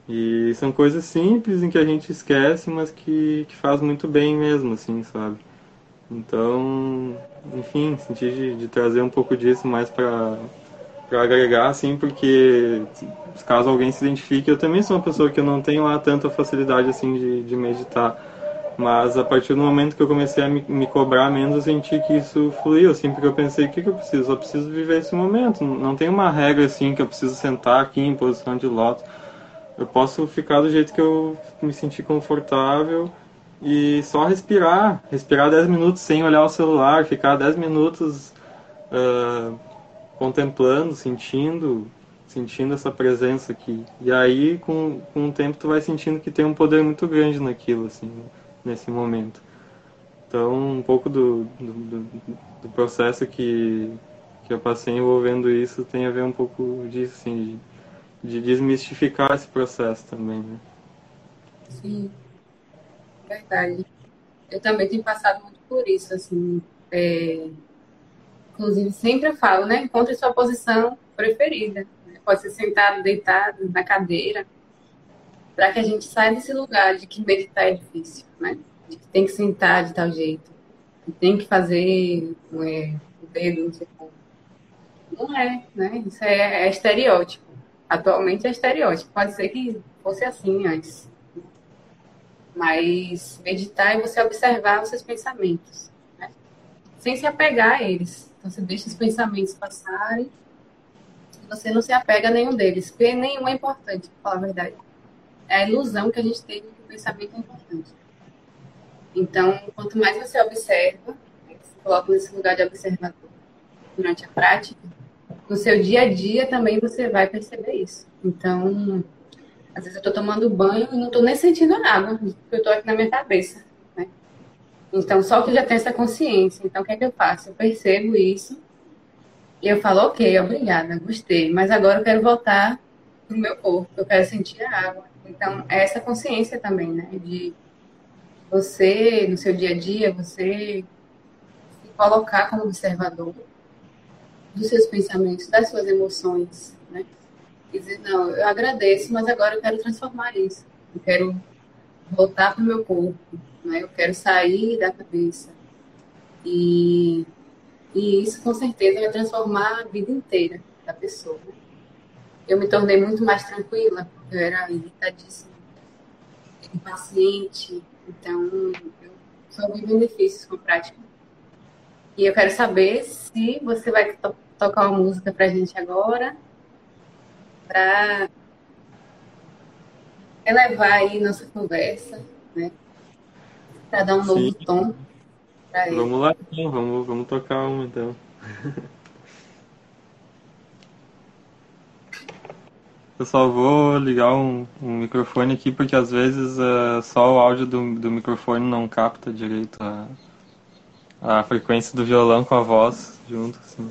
E são coisas simples em que a gente esquece, mas que, que faz muito bem mesmo, assim, sabe? Então, enfim, senti de, de trazer um pouco disso mais para agregar, assim, porque caso alguém se identifique, eu também sou uma pessoa que eu não tenho lá tanta facilidade, assim, de, de meditar. Mas a partir do momento que eu comecei a me, me cobrar menos, eu senti que isso fluiu, assim, porque eu pensei, o que, que eu preciso? Eu preciso viver esse momento. Não tem uma regra, assim, que eu preciso sentar aqui em posição de lótus. Eu posso ficar do jeito que eu me sentir confortável e só respirar. Respirar 10 minutos sem olhar o celular, ficar 10 minutos... Uh, contemplando, sentindo, sentindo essa presença aqui. E aí, com, com o tempo, tu vai sentindo que tem um poder muito grande naquilo, assim, nesse momento. Então, um pouco do, do, do processo que, que eu passei envolvendo isso tem a ver um pouco disso, assim, de, de desmistificar esse processo também, né? Sim, verdade. Eu também tenho passado muito por isso, assim, é Inclusive, sempre eu falo, né? Encontre sua posição preferida. Pode ser sentado, deitado, na cadeira. Para que a gente saia desse lugar de que meditar é difícil, né? De que tem que sentar de tal jeito. Que tem que fazer é, o dedo, não sei como. Não é, né? Isso é, é estereótipo. Atualmente é estereótipo. Pode ser que fosse assim antes. Mas meditar é você observar os seus pensamentos, né? sem se apegar a eles. Então, você deixa os pensamentos passarem. Você não se apega a nenhum deles, porque nenhum é importante, para falar a verdade. É a ilusão que a gente tem de que o pensamento é importante. Então, quanto mais você observa, né, se coloca nesse lugar de observador durante a prática, no seu dia a dia também você vai perceber isso. Então, às vezes eu estou tomando banho e não estou nem sentindo a água, porque eu estou aqui na minha cabeça. Então, só que já tem essa consciência. Então, o que é que eu faço? Eu percebo isso e eu falo, ok, obrigada, gostei, mas agora eu quero voltar pro meu corpo, eu quero sentir a água. Então, é essa consciência também, né? De você, no seu dia a dia, você se colocar como observador dos seus pensamentos, das suas emoções, né? E dizer, não, eu agradeço, mas agora eu quero transformar isso. Eu quero voltar para o meu corpo, né? Eu quero sair da cabeça. E, e isso, com certeza, vai transformar a vida inteira da pessoa. Eu me tornei muito mais tranquila, porque eu era irritadíssima, impaciente. Então, eu só vi benefícios com a prática. E eu quero saber se você vai to tocar uma música para a gente agora, para elevar aí nossa conversa, né? Para dar um novo Sim. tom para ele. Vamos lá, então. Vamos, vamos tocar uma, então. Eu só vou ligar um, um, microfone aqui porque às vezes uh, só o áudio do, do microfone não capta direito a, a frequência do violão com a voz junto, assim.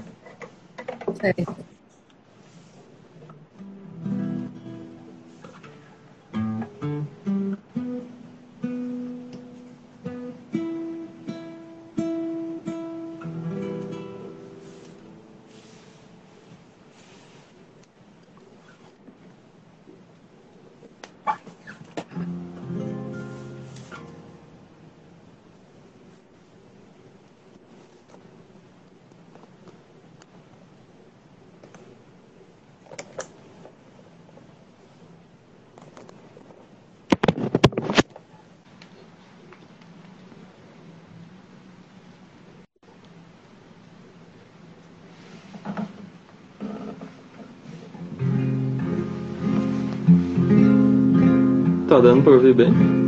Tá dando pra ouvir bem?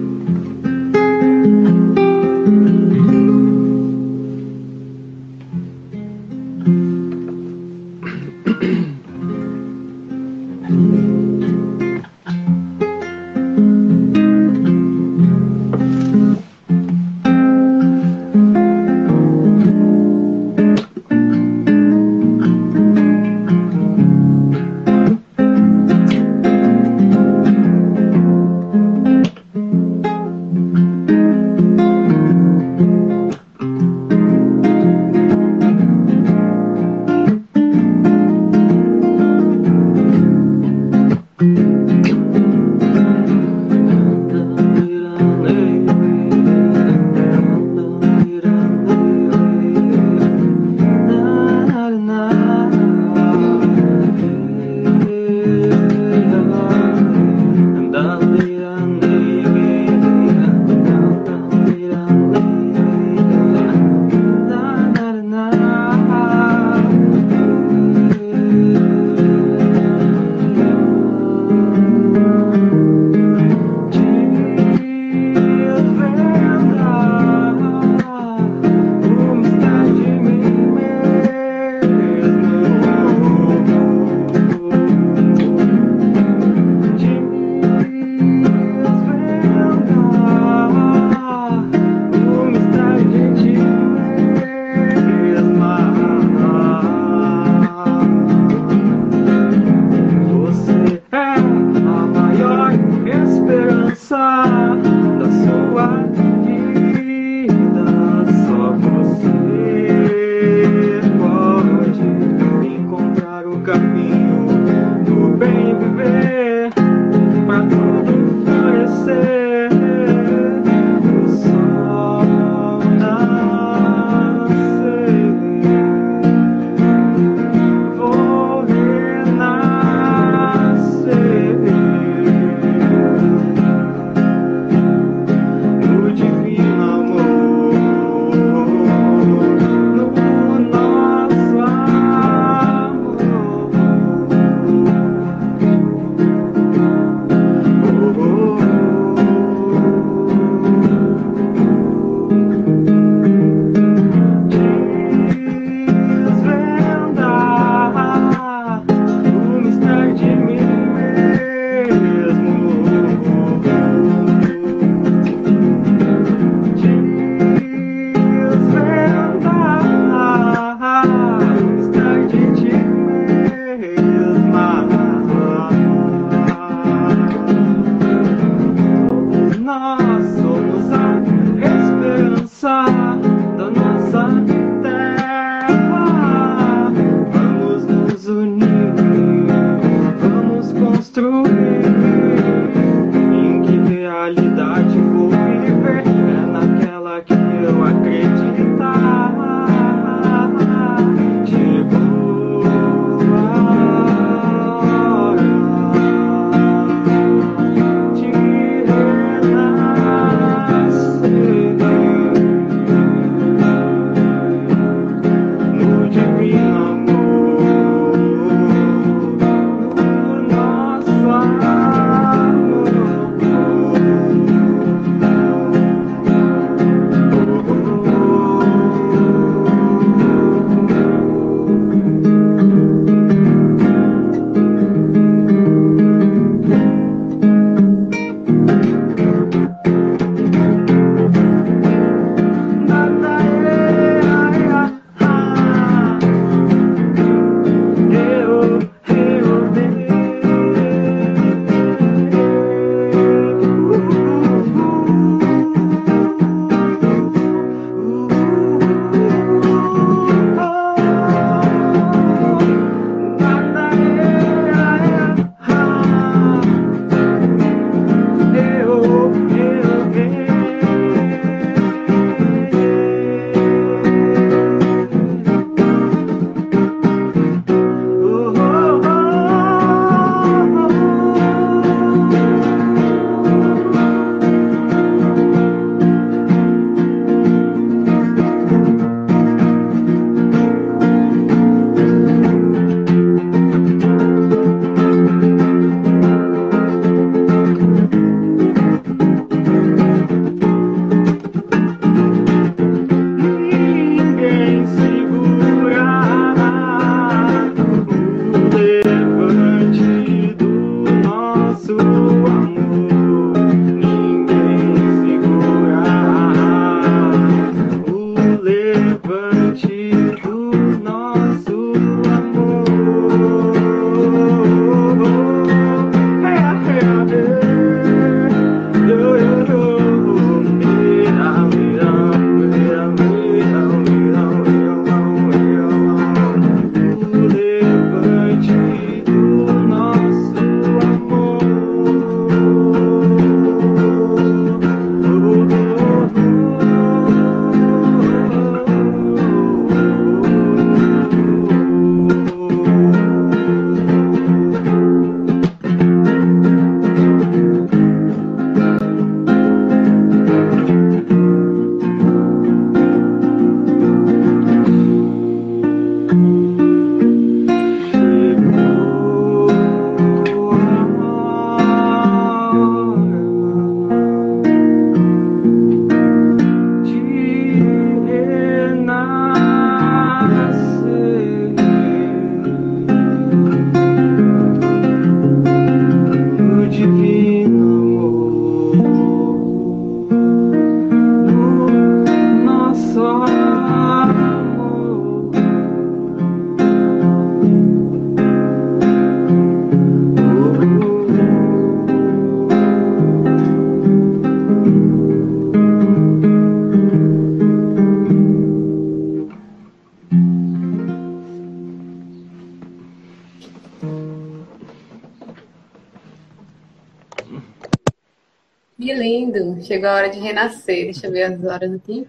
Renascer. Deixa eu ver as horas aqui.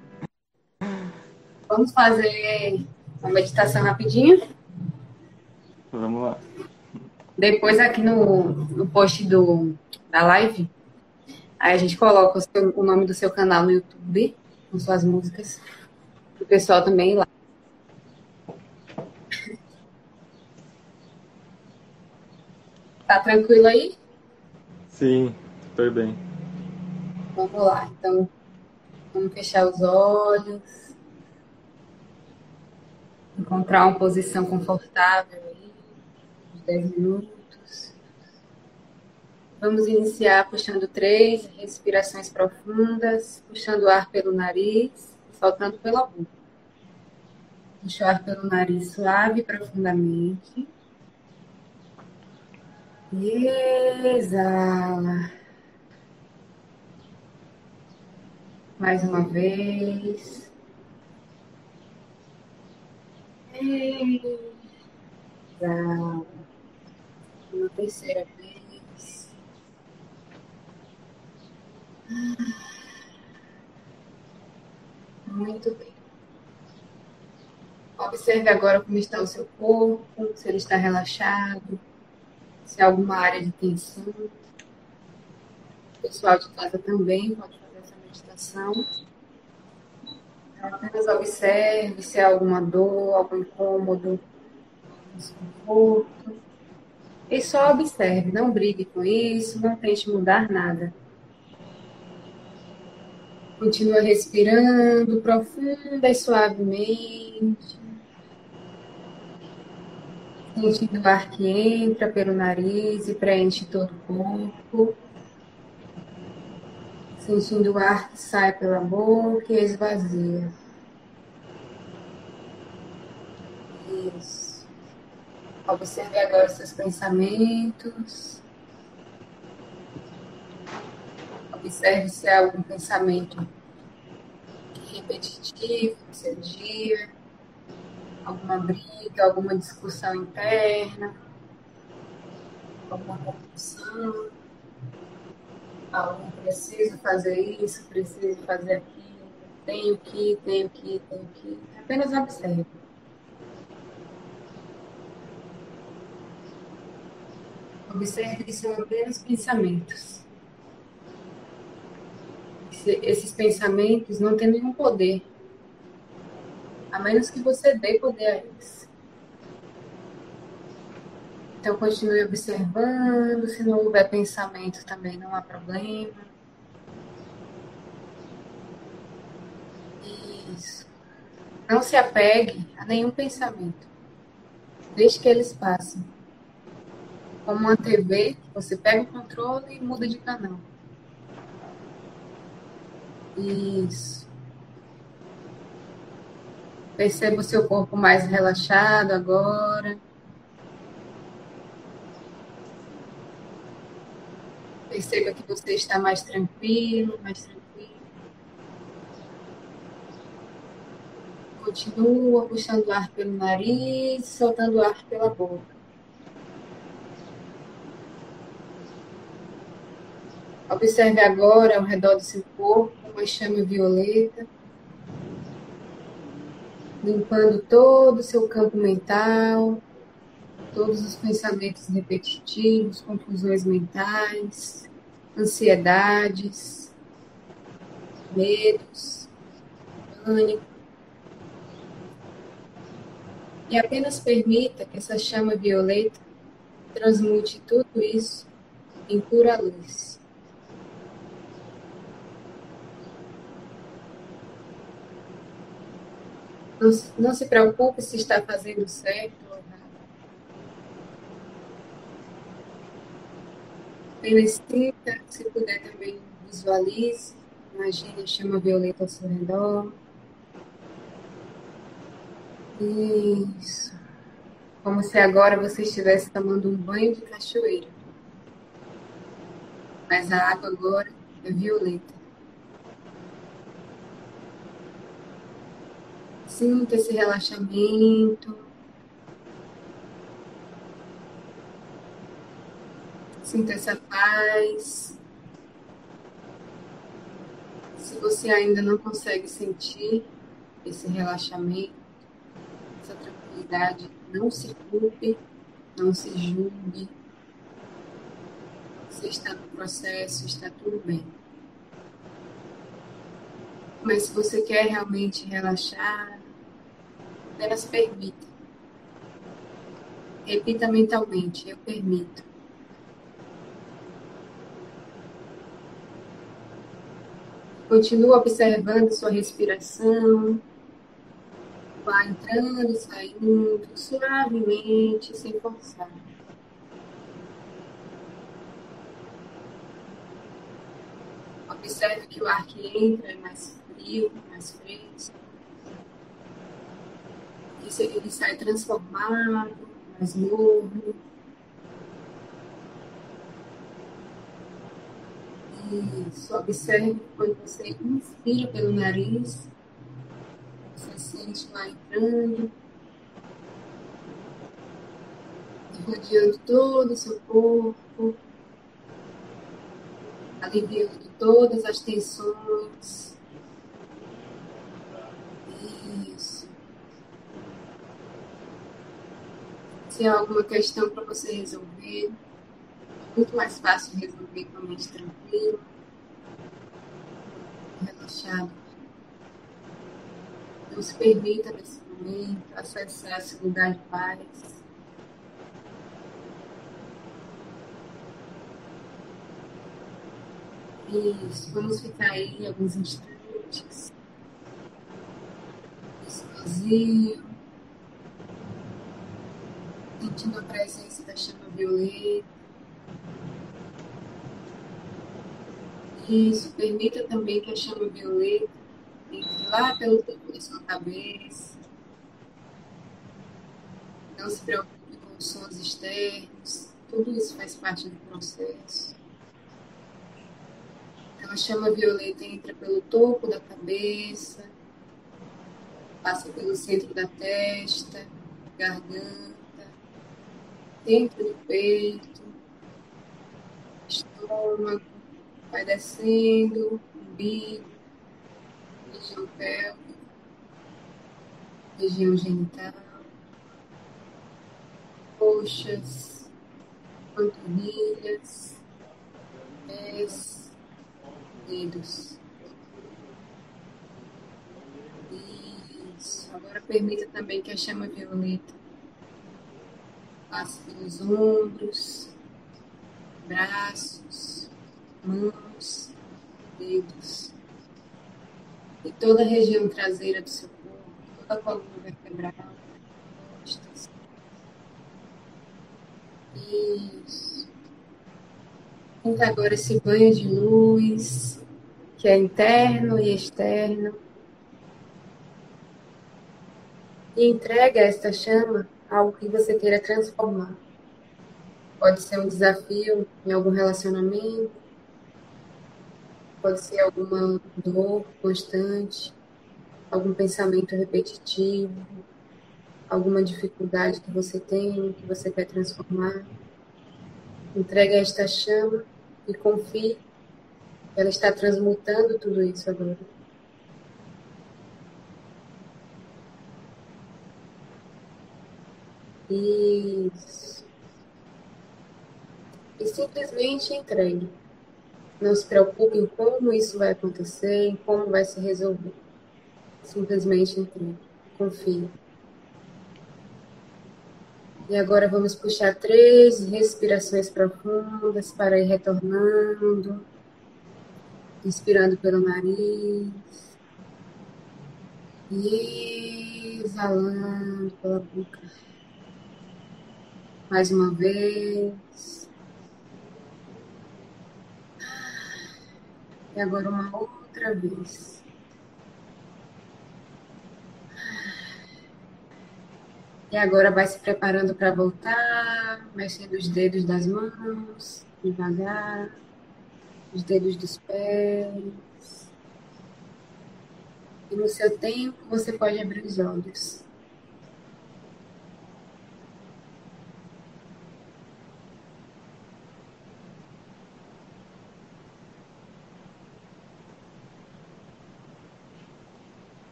Vamos fazer uma meditação rapidinho? Vamos lá. Depois aqui no, no post do, da live, aí a gente coloca o, seu, o nome do seu canal no YouTube, com suas músicas. O pessoal também ir lá. Tá tranquilo aí? Sim, super bem. Vamos lá, então vamos fechar os olhos, encontrar uma posição confortável aí, uns 10 minutos. Vamos iniciar puxando três respirações profundas, puxando o ar pelo nariz e soltando pela boca. Puxa o ar pelo nariz suave e profundamente. Exala. Mais uma vez. Exala. Uma terceira vez. Muito bem. Observe agora como está o seu corpo, se ele está relaxado, se há alguma área de tensão. O pessoal de casa também pode meditação. Então, apenas observe se há alguma dor, algum incômodo, desconforto. E só observe, não brigue com isso, não tente mudar nada. Continua respirando profunda e suavemente. Sentindo o ar que entra pelo nariz e preenche todo o corpo. Sentindo o ar que sai pela boca e esvazia. Isso. Observe agora seus pensamentos. Observe se há algum pensamento repetitivo no seu dia alguma briga, alguma discussão interna, alguma compulsão, algum preciso fazer isso, preciso fazer aquilo, tenho que, tenho que, tenho que. Apenas observe. Observe que são apenas pensamentos. Esses pensamentos não têm nenhum poder a menos que você dê poder a eles. Então, continue observando. Se não houver pensamento, também não há problema. Isso. Não se apegue a nenhum pensamento. Deixe que eles passem. Como uma TV, você pega o controle e muda de canal. Isso. Perceba o seu corpo mais relaxado agora. Perceba que você está mais tranquilo, mais tranquilo. Continua puxando o ar pelo nariz, soltando o ar pela boca. Observe agora ao redor do seu corpo uma chama violeta limpando todo o seu campo mental, todos os pensamentos repetitivos, confusões mentais, ansiedades, medos, pânico. E apenas permita que essa chama violeta transmute tudo isso em pura luz. Não, não se preocupe se está fazendo certo ou errado. Apenas sinta, se puder também visualize, imagine a chama violeta ao seu redor. Isso. Como se agora você estivesse tomando um banho de cachoeira. Mas a água agora é violeta. Sinta esse relaxamento. Sinta essa paz. Se você ainda não consegue sentir esse relaxamento, essa tranquilidade, não se culpe, não se julgue. Você está no processo, está tudo bem. Mas se você quer realmente relaxar, apenas permita. Repita mentalmente: Eu permito. Continua observando sua respiração. Vá entrando e saindo suavemente, sem forçar. Observe que o ar que entra é mais frio, mais fresco. Ele sai transformado, mais novo. Isso. Observe quando você inspira pelo nariz, você sente lá entrando, rodeando todo o seu corpo, aliviando todas as tensões. Isso. Se há alguma questão para você resolver, muito mais fácil resolver com a mente tranquila, relaxada. Não se permita nesse momento acessar esse lugar de paz. Isso, vamos ficar aí alguns instantes. Sozinho. Sentindo a presença da chama violeta. Isso, permita também que a chama violeta entre lá pelo topo da sua cabeça. Não se preocupe com os sons externos, tudo isso faz parte do processo. Então, a chama violeta entra pelo topo da cabeça, passa pelo centro da testa, garganta, dentro do peito, estômago, vai descendo, umbigo, região pélvica, região genital, coxas, panturrilhas, pés, dedos. Isso. Agora permita também que a chama violeta passe pelos ombros, braços, mãos, dedos e toda a região traseira do seu corpo, toda a coluna vertebral, costas. Isso. Sinta agora esse banho de luz, que é interno e externo. E entrega esta chama algo que você queira transformar. Pode ser um desafio em algum relacionamento, Pode ser alguma dor constante, algum pensamento repetitivo, alguma dificuldade que você tem, que você quer transformar. Entregue esta chama e confie que ela está transmutando tudo isso agora. Isso. E simplesmente entregue. Não se preocupe em como isso vai acontecer, em como vai se resolver. Simplesmente entre, confie. E agora vamos puxar três respirações profundas para ir retornando. Inspirando pelo nariz. E exalando pela boca. Mais uma vez. E agora uma outra vez. E agora vai se preparando para voltar, mexendo os dedos das mãos, devagar, os dedos dos pés. E no seu tempo você pode abrir os olhos.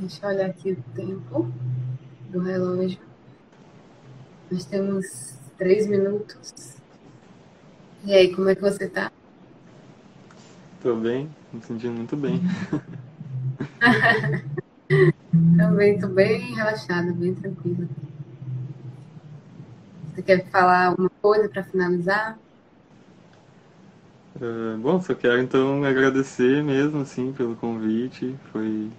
Deixa eu olhar aqui o tempo do relógio. Nós temos três minutos. E aí, como é que você tá? Tô bem, me sentindo muito bem. Também tô bem relaxada, bem tranquila. Você quer falar alguma coisa para finalizar? Uh, bom, só quero então agradecer mesmo assim pelo convite. Foi,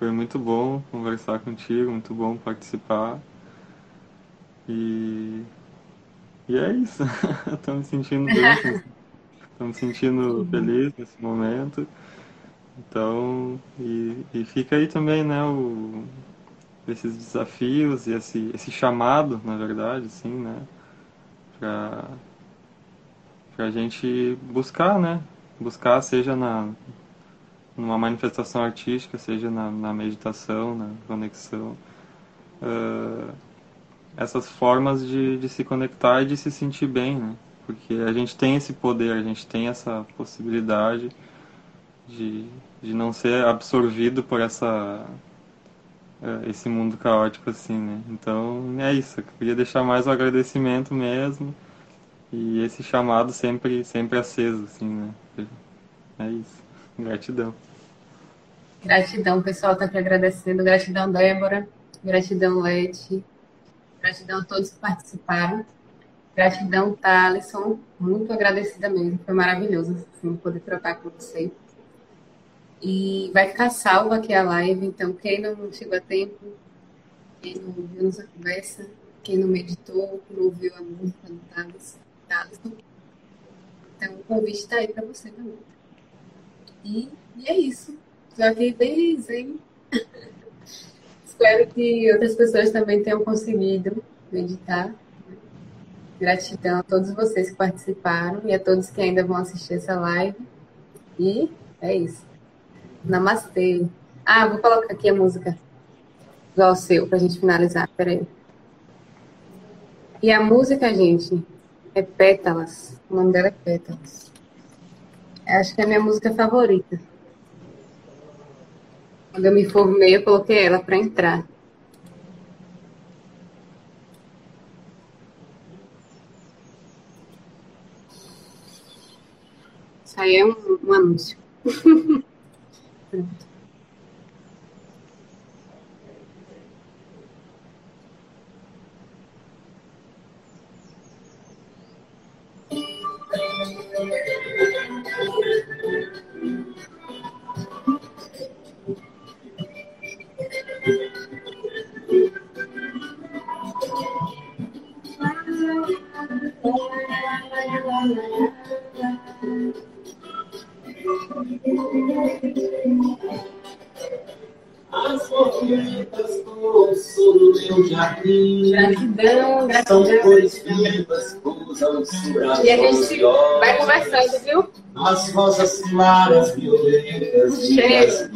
foi muito bom conversar contigo, muito bom participar. E, e é isso. Estou me sentindo bem, estou me sentindo feliz nesse momento. Então, e, e fica aí também, né, o, esses desafios e esse, esse chamado, na verdade, assim, né, para a gente buscar, né, buscar seja na numa manifestação artística, seja na, na meditação, na conexão, uh, essas formas de, de se conectar e de se sentir bem, né, porque a gente tem esse poder, a gente tem essa possibilidade de, de não ser absorvido por essa é, esse mundo caótico assim, né? Então é isso. Eu queria deixar mais o agradecimento mesmo e esse chamado sempre sempre aceso, assim, né? É isso. Gratidão. Gratidão, pessoal está aqui agradecendo. Gratidão, Débora. Gratidão, Leti. Gratidão a todos que participaram. Gratidão, Thaleson. Muito agradecida mesmo. Foi maravilhoso assim, poder trocar com você. E vai ficar salva aqui a live, então quem não chegou a tempo, quem não viu nossa conversa, quem não meditou, não ouviu a música do Thales, então o convite está aí para você também. E, e é isso. Já vi bem zen. Espero que outras pessoas também tenham conseguido meditar. Gratidão a todos vocês que participaram e a todos que ainda vão assistir essa live. E é isso. Namastê. Ah, vou colocar aqui a música igual o seu pra gente finalizar. Peraí. E a música, gente, é Pétalas. O nome dela é Pétalas. Acho que é a minha música favorita. Quando eu me formei, eu coloquei ela para entrar. Isso aí é um, um anúncio. Pronto. As borboletas poçam no meu jardim. Gratidão, São gratidão. cores vivas, pousam sobre as E a gente vai conversando, viu? As rosas claras, violetas Cheiro.